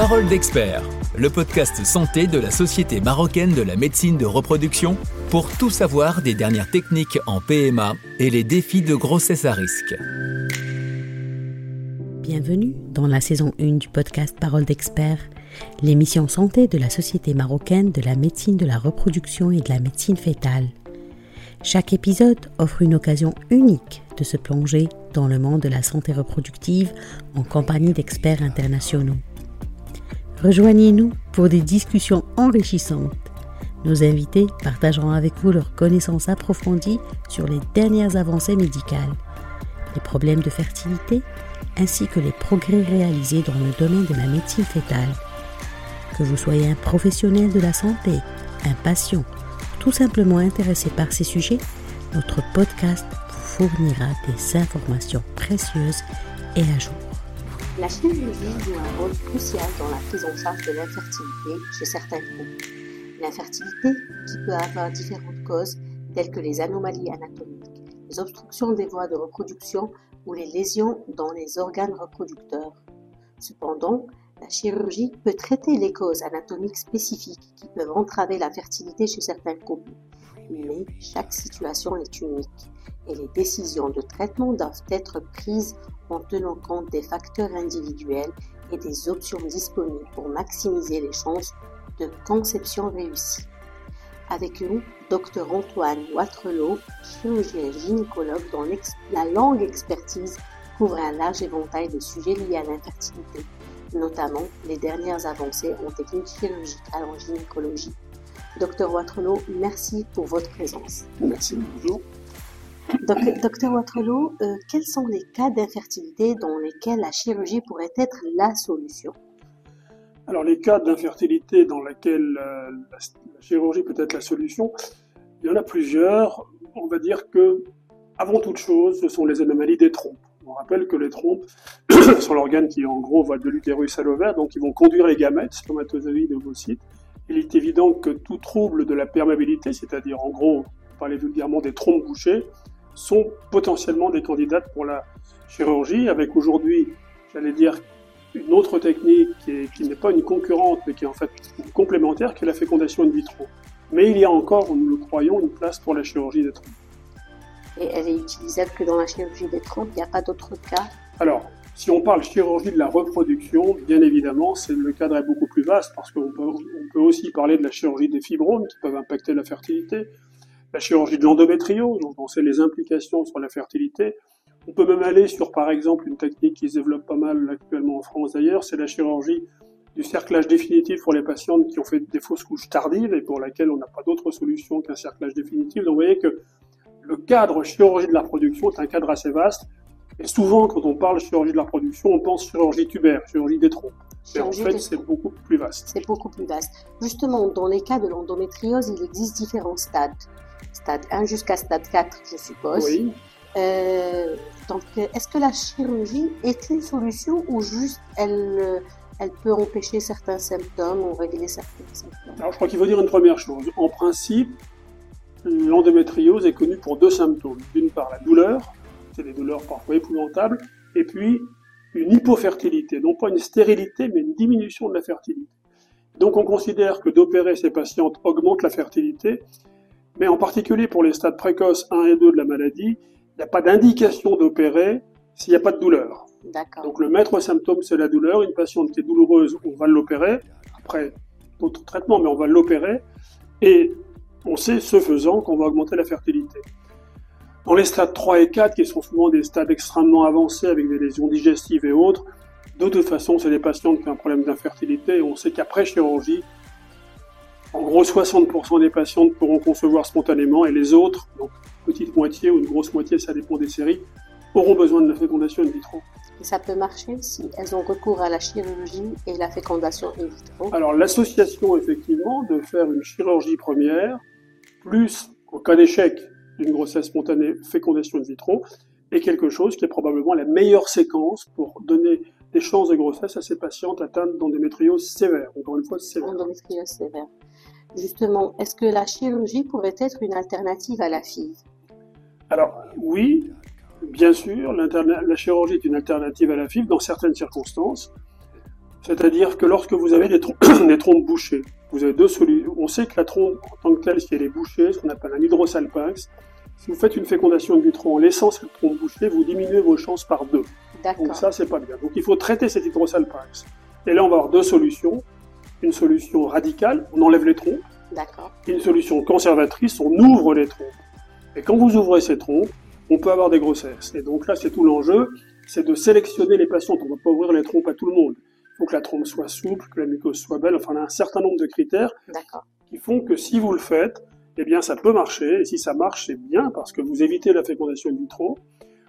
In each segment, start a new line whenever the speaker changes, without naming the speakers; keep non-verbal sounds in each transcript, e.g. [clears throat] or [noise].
Parole d'expert, le podcast santé de la Société marocaine de la médecine de reproduction pour tout savoir des dernières techniques en PMA et les défis de grossesse à risque.
Bienvenue dans la saison 1 du podcast Parole d'expert, l'émission santé de la Société marocaine de la médecine de la reproduction et de la médecine fétale. Chaque épisode offre une occasion unique de se plonger dans le monde de la santé reproductive en compagnie d'experts internationaux. Rejoignez-nous pour des discussions enrichissantes. Nos invités partageront avec vous leurs connaissances approfondies sur les dernières avancées médicales, les problèmes de fertilité, ainsi que les progrès réalisés dans le domaine de la médecine fétale. Que vous soyez un professionnel de la santé, un patient, tout simplement intéressé par ces sujets, notre podcast vous fournira des informations précieuses et à jour.
La chirurgie joue un rôle crucial dans la prise en charge de l'infertilité chez certains couples. L'infertilité qui peut avoir différentes causes telles que les anomalies anatomiques, les obstructions des voies de reproduction ou les lésions dans les organes reproducteurs. Cependant, la chirurgie peut traiter les causes anatomiques spécifiques qui peuvent entraver la fertilité chez certains couples. Mais chaque situation est unique et les décisions de traitement doivent être prises en tenant compte des facteurs individuels et des options disponibles pour maximiser les chances de conception réussie. Avec nous, Dr Antoine Watrelot, chirurgien gynécologue dont la longue expertise couvre un large éventail de sujets liés à l'infertilité, notamment les dernières avancées en technique chirurgicale en gynécologie. Dr Watrelot, merci pour votre présence.
Merci, bonjour.
Docteur Waterloo, euh, quels sont les cas d'infertilité dans lesquels la chirurgie pourrait être la solution?
Alors les cas d'infertilité dans lesquels euh, la, chirurgie peut être la solution, il y en a plusieurs. On va dire que, avant toute chose, ce sont les anomalies des trompes. On rappelle que les trompes [coughs] sont l'organe qui, en gros, va de l'utérus à l'ovaire, donc ils vont conduire les gamètes, spermatozoïdes ovocytes. Il est évident que tout trouble de la perméabilité, c'est-à-dire en gros, on parlait vulgairement des trompes bouchées, sont potentiellement des candidates pour la chirurgie, avec aujourd'hui, j'allais dire, une autre technique qui, n'est pas une concurrente, mais qui est en fait une complémentaire, qui est la fécondation in vitro. Mais il y a encore, nous le croyons, une place pour la chirurgie des trompes.
Et elle est utilisable que dans la chirurgie des trompes, il n'y a pas d'autres cas?
Alors, si on parle chirurgie de la reproduction, bien évidemment, c'est le cadre est beaucoup plus vaste parce qu'on peut, aussi parler de la chirurgie des fibromes qui peuvent impacter la fertilité la chirurgie de l'endométriose, on sait les implications sur la fertilité. On peut même aller sur, par exemple, une technique qui se développe pas mal actuellement en France d'ailleurs, c'est la chirurgie du cerclage définitif pour les patientes qui ont fait des fausses couches tardives et pour laquelle on n'a pas d'autre solution qu'un cerclage définitif. Donc vous voyez que le cadre chirurgie de la reproduction est un cadre assez vaste. Et souvent, quand on parle chirurgie de la reproduction, on pense chirurgie tubaire, chirurgie des troncs. Mais en fait, c'est beaucoup plus vaste.
C'est beaucoup plus vaste. Justement, dans les cas de l'endométriose, il existe différents stades stade 1 jusqu'à stade 4, je suppose.
Oui.
Euh, donc, est-ce que la chirurgie est une solution ou juste elle, elle peut empêcher certains symptômes ou régler certains symptômes?
Alors, je crois qu'il faut dire une première chose. En principe, l'endométriose est connue pour deux symptômes. D'une part, la douleur, c'est des douleurs parfois épouvantables, et puis une hypofertilité, non pas une stérilité, mais une diminution de la fertilité. Donc on considère que d'opérer ces patientes augmente la fertilité, mais en particulier pour les stades précoces 1 et 2 de la maladie, il n'y a pas d'indication d'opérer s'il n'y a pas de douleur. Donc le maître symptôme, c'est la douleur. Une patiente qui est douloureuse, on va l'opérer. Après d'autres traitements, mais on va l'opérer. Et on sait, ce faisant, qu'on va augmenter la fertilité. Dans les stades 3 et 4, qui sont souvent des stades extrêmement avancés avec des lésions digestives et autres, de toute façon, c'est des patientes qui ont un problème d'infertilité et on sait qu'après chirurgie, en gros, 60% des patientes pourront concevoir spontanément et les autres, donc petite moitié ou une grosse moitié, ça dépend des séries, auront besoin de la fécondation in vitro.
Et ça peut marcher si elles ont recours à la chirurgie et la fécondation in vitro?
Alors l'association, effectivement, de faire une chirurgie première, plus, au cas d'échec d'une grossesse spontanée, fécondation in vitro, est quelque chose qui est probablement la meilleure séquence pour donner des chances de grossesse à ces patientes atteintes d'endométriose sévère. Encore une fois, sévère.
Endométriose sévère. Justement, est-ce que la chirurgie pourrait être une alternative à la FIV
Alors oui, bien sûr, la chirurgie est une alternative à la FIV dans certaines circonstances. C'est-à-dire que lorsque vous avez des, [coughs] trompes bouchées, vous avez deux solutions. On sait que la trompe, en tant que telle, si elle est bouchée, ce qu'on appelle un hydrosalpinx, si vous faites une fécondation in vitro en laissant cette trompe bouchée, vous diminuez vos chances par deux. Donc ça, c'est pas bien. Donc il faut traiter cet hydrosalpinx. Et là, on va avoir deux solutions. Une solution radicale, on enlève les trompes.
D'accord.
Et une solution conservatrice, on ouvre les trompes. Et quand vous ouvrez ces trompes, on peut avoir des grossesses. Et donc là, c'est tout l'enjeu, c'est de sélectionner les patientes. On ne va pas ouvrir les trompes à tout le monde. Il faut que la trompe soit souple, que la mucose soit belle. Enfin, on a un certain nombre de critères qui font que si vous le faites, eh bien, ça peut marcher. Et si ça marche, c'est bien parce que vous évitez la fécondation in vitro.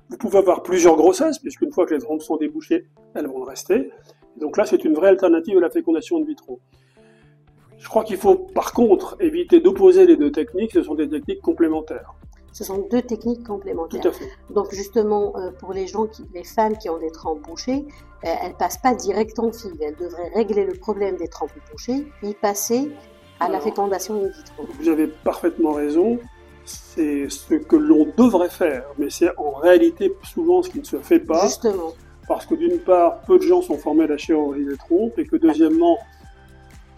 Vous pouvez avoir plusieurs grossesses, puisqu'une fois que les trompes sont débouchées, elles vont rester. Donc là, c'est une vraie alternative à la fécondation in vitro. Je crois qu'il faut par contre éviter d'opposer les deux techniques, ce sont des techniques complémentaires.
Ce sont deux techniques complémentaires.
Tout à fait.
Donc justement, euh, pour les gens, qui, les femmes qui ont des trempes bouchées, euh, elles passent pas direct en fil. Elles devraient régler le problème des trempes bouchées, y passer à la fécondation in vitro.
Vous avez parfaitement raison. C'est ce que l'on devrait faire, mais c'est en réalité souvent ce qui ne se fait pas.
Justement.
Parce que d'une part, peu de gens sont formés à la chirurgie des trompes, et que deuxièmement,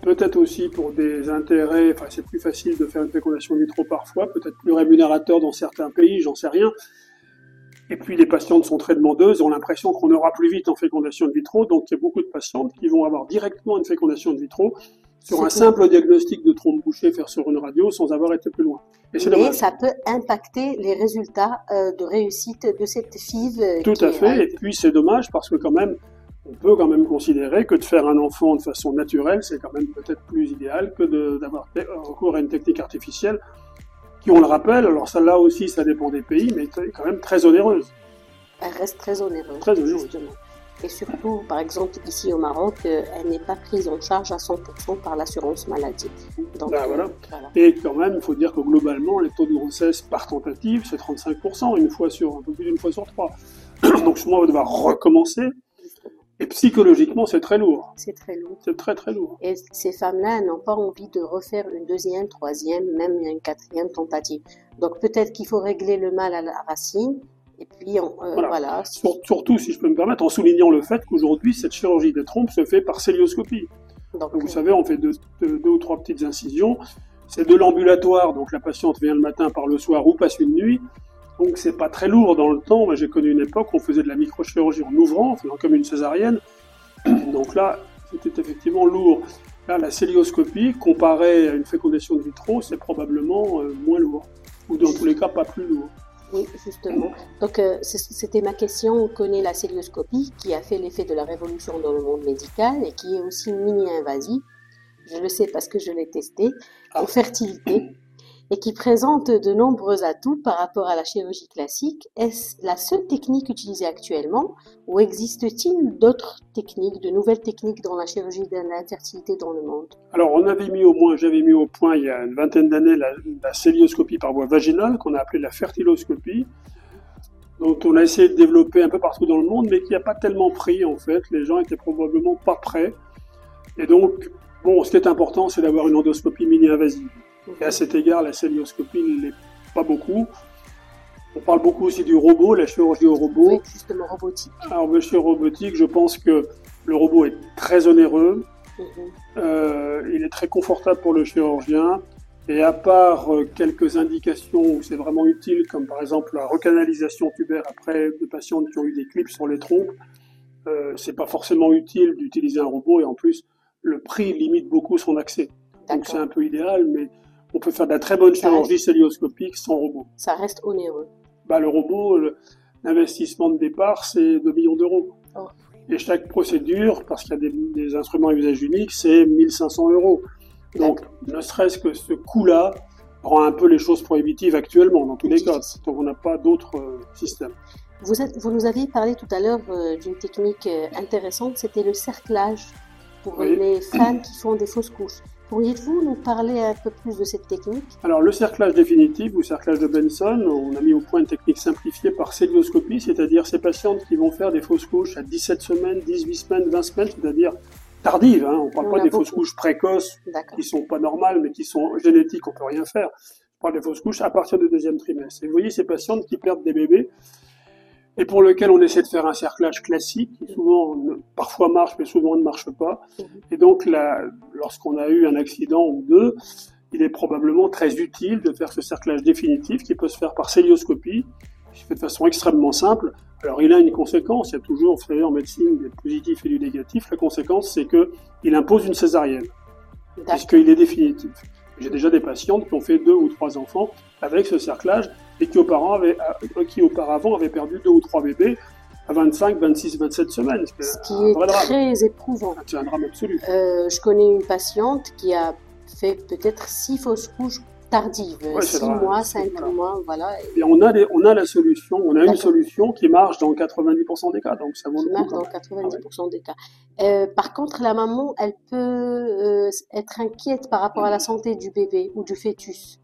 peut-être aussi pour des intérêts, enfin c'est plus facile de faire une fécondation in vitro parfois, peut-être plus rémunérateur dans certains pays, j'en sais rien. Et puis les patientes sont très demandeuses, ont l'impression qu'on aura plus vite en fécondation in vitro, donc il y a beaucoup de patientes qui vont avoir directement une fécondation in vitro sur un simple diagnostic de trompe bouchée, faire sur une radio sans avoir été plus loin.
Et Mais ça peut impacter les résultats euh, de réussite de cette FIV. Euh,
Tout à fait, et puis c'est dommage parce que quand même, on peut quand même considérer que de faire un enfant de façon naturelle, c'est quand même peut-être plus idéal que d'avoir recours à une technique artificielle qui, on le rappelle, alors ça là aussi, ça dépend des pays, mais est quand même très onéreuse.
Elle reste très onéreuse.
Très onéreuse.
Justement. Et surtout, par exemple, ici au Maroc, euh, elle n'est pas prise en charge à 100% par l'assurance maladie.
Donc, voilà. Et quand même, il faut dire que globalement, les taux de grossesse par tentative, c'est 35%, une fois sur, un peu plus d'une fois sur trois. [clears throat] Donc souvent, on va devoir recommencer. Et psychologiquement, c'est très lourd.
C'est très lourd.
C'est très très lourd.
Et ces femmes-là n'ont pas envie de refaire une deuxième, troisième, même une quatrième tentative. Donc peut-être qu'il faut régler le mal à la racine. Et puis euh, voilà.
Surtout, si je peux me permettre, en soulignant le fait qu'aujourd'hui, cette chirurgie des trompes se fait par célioscopie. Donc, vous savez, on fait deux, deux, ou trois petites incisions. C'est de l'ambulatoire, donc la patiente vient le matin, par le soir ou passe une nuit. Donc c'est pas très lourd dans le temps. J'ai connu une époque où on faisait de la microchirurgie en ouvrant, en faisant comme une césarienne. [clears throat] Donc là, c'était effectivement lourd. Là, la célioscopie, comparée à une fécondation de vitro, c'est probablement euh, moins lourd. Ou dans tous les cas, pas plus lourd.
Oui, justement. Donc, euh, c'était ma question. On connaît la célioscopie qui a fait l'effet de la révolution dans le monde médical et qui est aussi mini-invasive. Je le sais parce que je l'ai testé. En ah. fertilité, et qui présente de nombreux atouts par rapport à la chirurgie classique. Est-ce la seule technique utilisée actuellement ou existe-t-il d'autres techniques, de nouvelles techniques dans la chirurgie de l'infertilité dans le monde?
Alors on avait mis au moins, j'avais mis au point il y a une vingtaine d'années la, la célioscopie par voie vaginale qu'on a appelée la fertiloscopie dont on a essayé de développer un peu partout dans le monde, mais qui n'a pas tellement pris en fait. Les gens étaient probablement pas prêts. Et donc, bon, ce qui est important, c'est d'avoir une endoscopie mini-invasive. Et à cet égard, la célioscopie ne l'est pas beaucoup. On parle beaucoup aussi du robot, la chirurgie au robot.
Oui, justement robotique.
Alors, monsieur robotique, je pense que le robot est très onéreux. Euh, il est très confortable pour le chirurgien. Et à part euh, quelques indications où c'est vraiment utile, comme par exemple la recanalisation tubaire après des patients qui ont eu des clips sur les trompes, euh, c'est pas forcément utile d'utiliser un robot et en plus le prix limite beaucoup son accès. Donc c'est un peu idéal, mais on peut faire de la très bonne chirurgie célioscopique sans robot.
Ça reste onéreux.
Bah, le robot, l'investissement de départ, c'est 2 millions d'euros. Oh. Et chaque procédure, parce qu'il y a des, instruments à usage unique, c'est 1500 euros. Donc, ne serait-ce que ce coût-là rend un peu les choses prohibitives actuellement, dans tous les cas. Donc, on n'a pas d'autres euh, systèmes.
Vous, vous, nous aviez parlé tout à l'heure euh, d'une technique euh, intéressante, c'était le cerclage pour les femmes qui font des fausses couches. Pourriez-vous nous parler un peu plus de cette technique?
Alors, le cerclage définitif ou cerclage de Benson, on a mis au point une technique simplifiée par célioscopie, c'est-à-dire ces patientes qui vont faire des fausses couches à 17 semaines, 18 semaines, 20 semaines, c'est-à-dire tardives. Hein. On ne parle pas des fausses couches précoces qui sont pas normales, mais qui sont génétiques, on peut rien faire. On parle des fausses couches à partir du deuxième trimestre. Et vous voyez ces patientes qui perdent des bébés. Et pour lequel on essaie de faire un cerclage classique, qui souvent, parfois marche, mais souvent ne marche pas. Et donc, lorsqu'on a eu un accident ou deux, il est probablement très utile de faire ce cerclage définitif qui peut se faire par célioscopie, qui se fait de façon extrêmement simple. Alors, il a une conséquence. Il y a toujours, vous savez, en médecine, des positifs et du négatif. La conséquence, c'est que il impose une césarienne, puisqu'il est définitif. J'ai déjà des patientes qui ont fait deux ou trois enfants avec ce cerclage et qui auparavant avaient, euh, qui auparavant avaient perdu deux ou trois bébés à 25, 26, 27 semaines.
Ce qui est très éprouvant.
C'est un drame absolu.
Euh, je connais une patiente qui a fait peut-être six fausses couches tardives, six mois, cinq mois, voilà.
Et on a, on a la solution, on a une solution qui marche dans 90% des cas, donc ça vaut
le coup. dans 90% des cas. Euh, par contre, la maman, elle peut être inquiète par rapport à la santé du bébé ou du fœtus.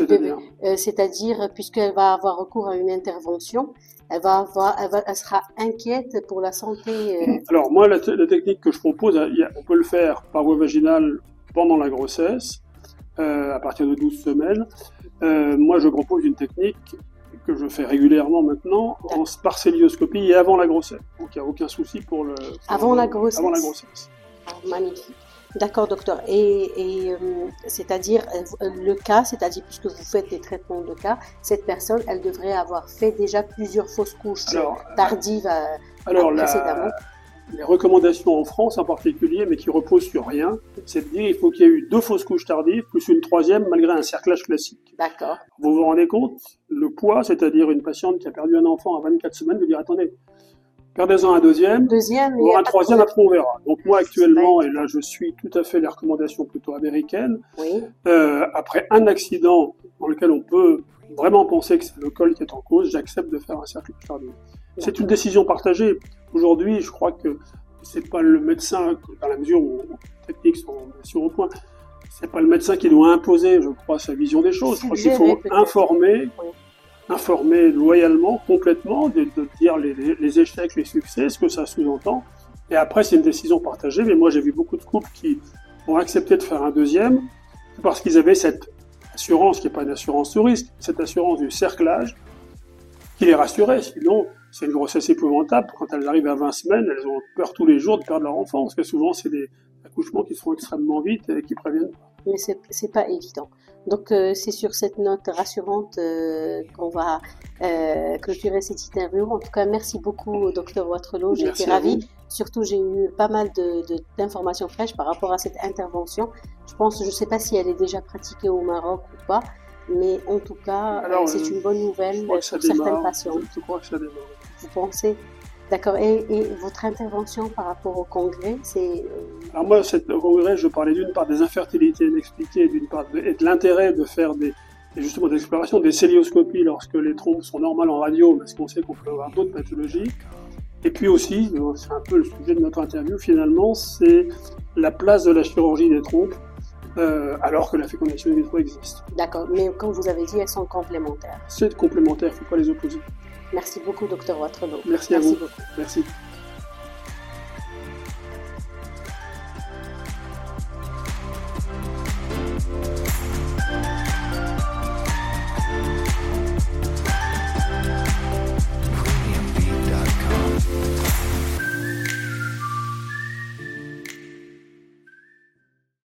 Euh, c'est-à-dire, puisqu'elle va avoir recours à une intervention, elle, va avoir, elle, sera inquiète pour la santé. Euh. [clears throat]
Alors, moi, la, technique que je propose, on peut le faire par voie vaginale pendant la grossesse, euh, à partir de 12 semaines. moi, je propose une technique que je fais régulièrement maintenant en sparcélioscopie et avant la grossesse. Donc, il n'y a aucun souci pour le.
avant, la grossesse.
avant la grossesse.
Ah, magnifique. D'accord, docteur. Et, euh, c'est-à-dire euh, le cas, c'est-à-dire puisque vous faites des traitements de cas, cette personne, elle devrait avoir fait déjà plusieurs fausses couches tardives euh,
alors, précédemment. les recommandations en France en particulier, mais qui reposent sur rien, c'est de dire qu'il faut qu'il y ait eu deux fausses couches tardives plus une troisième malgré un cerclage classique.
D'accord.
Vous vous rendez compte Le poids, c'est-à-dire une patiente qui a perdu un enfant à 24 semaines, vous dire attendez, Perdez-en un deuxième,
deuxième
un troisième, après on verra. Donc moi actuellement, et là je suis tout à fait les recommandations plutôt américaines,
oui.
euh, après un accident dans lequel on peut vraiment penser que c'est le col qui est en cause, j'accepte de faire un cercle tardif. C'est une décision partagée. Aujourd'hui, je crois que c'est pas le médecin, dans la mesure où les techniques sont sur au point, c'est pas le médecin qui doit imposer, je crois, sa vision des choses. Je crois qu'il faut informer, informer loyalement, complètement, de, dire les, échecs, les succès, ce que ça sous-entend. Et après, c'est une décision partagée. Mais moi, j'ai vu beaucoup de couples qui ont accepté de faire un deuxième parce qu'ils avaient cette assurance, qui n'est pas une assurance sur risque, cette assurance du cerclage qui les rassurait. Sinon, c'est une grossesse épouvantable. Quand elles arrivent à 20 semaines, elles ont peur tous les jours de perdre leur enfant, parce que souvent, c'est des accouchements qui se font extrêmement vite et qui préviennent pas.
Mais c'est pas évident. Donc euh, c'est sur cette note rassurante euh, qu'on va euh, clôturer cette interview. En tout cas, merci beaucoup, docteur Watrelot. J'ai été ravie. Surtout, j'ai eu pas mal d'informations de, fraîches par rapport à cette intervention. Je pense, je ne sais pas si elle est déjà pratiquée au Maroc ou pas, mais en tout cas, c'est une bonne nouvelle pour certaines patients.
Je crois que ça démarre.
Vous pensez? D'accord. Et, votre intervention par rapport au congrès, c'est...
Euh, Alors moi, au congrès, je parlais d'une part des infertilités inexpliquées, d'une part et de l'intérêt de faire des, justement des explorations, des célioscopies lorsque les trompes sont normales en radio, parce qu'on sait qu'on peut avoir d'autres pathologies. Et puis aussi, euh, c'est un peu le sujet de notre interview finalement, c'est la place de la chirurgie des trompes, euh, alors que la fécondation in vitro existe.
D'accord, mais comme vous avez dit, elles sont complémentaires.
C'est complémentaire, il ne faut pas les opposer.
Merci beaucoup, docteur Waterloo.
Merci, à vous. Beaucoup. Merci.